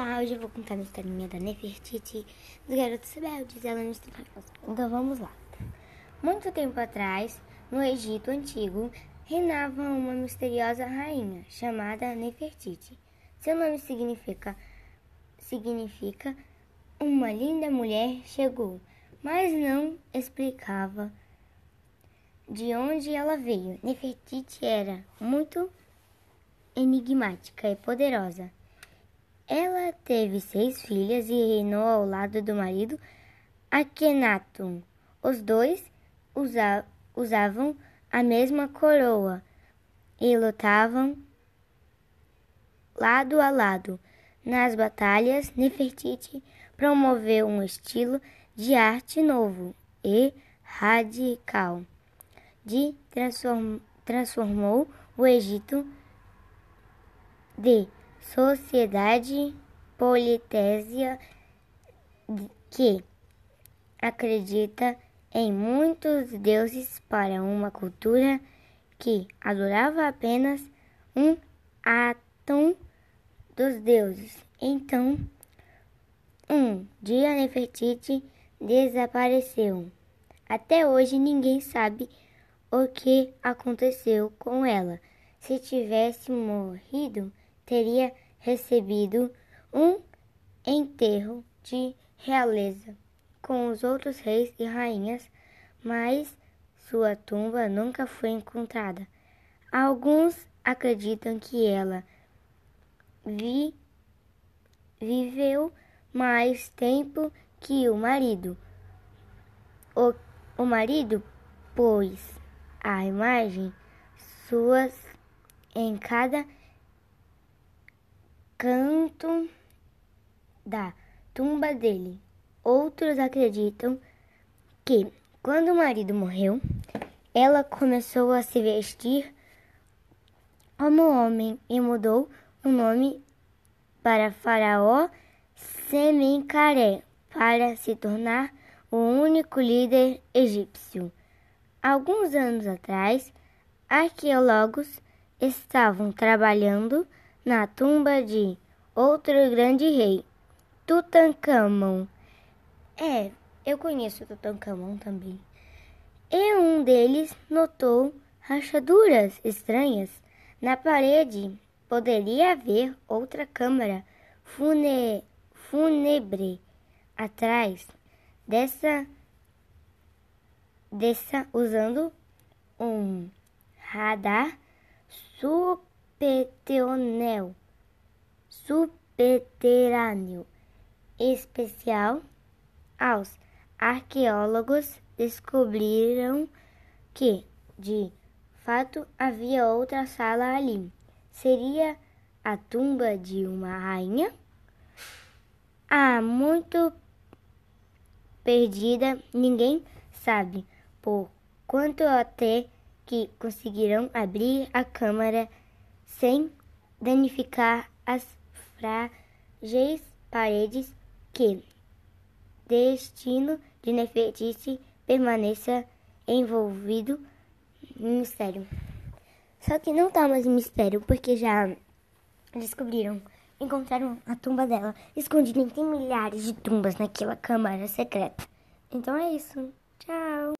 Olá, hoje eu vou contar uma historinha da Nefertiti dos Garotos Rebeldes ela nos Então vamos lá. Muito tempo atrás, no Egito Antigo, reinava uma misteriosa rainha chamada Nefertiti. Seu nome significa, significa uma linda mulher chegou, mas não explicava de onde ela veio. Nefertiti era muito enigmática e poderosa. Teve seis filhas e reinou ao lado do marido Akhenaton. Os dois usa usavam a mesma coroa e lutavam lado a lado. Nas batalhas, Nefertiti promoveu um estilo de arte novo e radical, de transform transformou o Egito de sociedade politésia que acredita em muitos deuses para uma cultura que adorava apenas um átomo dos deuses. Então, um dia Nefertiti desapareceu. Até hoje ninguém sabe o que aconteceu com ela. Se tivesse morrido, teria recebido um enterro de realeza com os outros reis e rainhas, mas sua tumba nunca foi encontrada. Alguns acreditam que ela vi, viveu mais tempo que o marido. O, o marido pôs a imagem suas em cada canto da tumba dele. Outros acreditam que, quando o marido morreu, ela começou a se vestir como homem e mudou o nome para Faraó Semencaré para se tornar o único líder egípcio. Alguns anos atrás, arqueólogos estavam trabalhando na tumba de outro grande rei, Tutankhamon. É, eu conheço Tutankhamon também. E um deles notou rachaduras estranhas na parede. Poderia haver outra câmara fune fúnebre atrás dessa, dessa usando um radar super subterrâneo, subterrâneo especial, aos arqueólogos descobriram que, de fato, havia outra sala ali. Seria a tumba de uma rainha? Há muito perdida, ninguém sabe por quanto até que conseguirão abrir a câmara sem danificar as frágeis paredes que destino de Nefertiti permaneça envolvido em mistério. Só que não tá mais em mistério, porque já descobriram, encontraram a tumba dela escondida. Tem milhares de tumbas naquela câmara secreta. Então é isso. Tchau.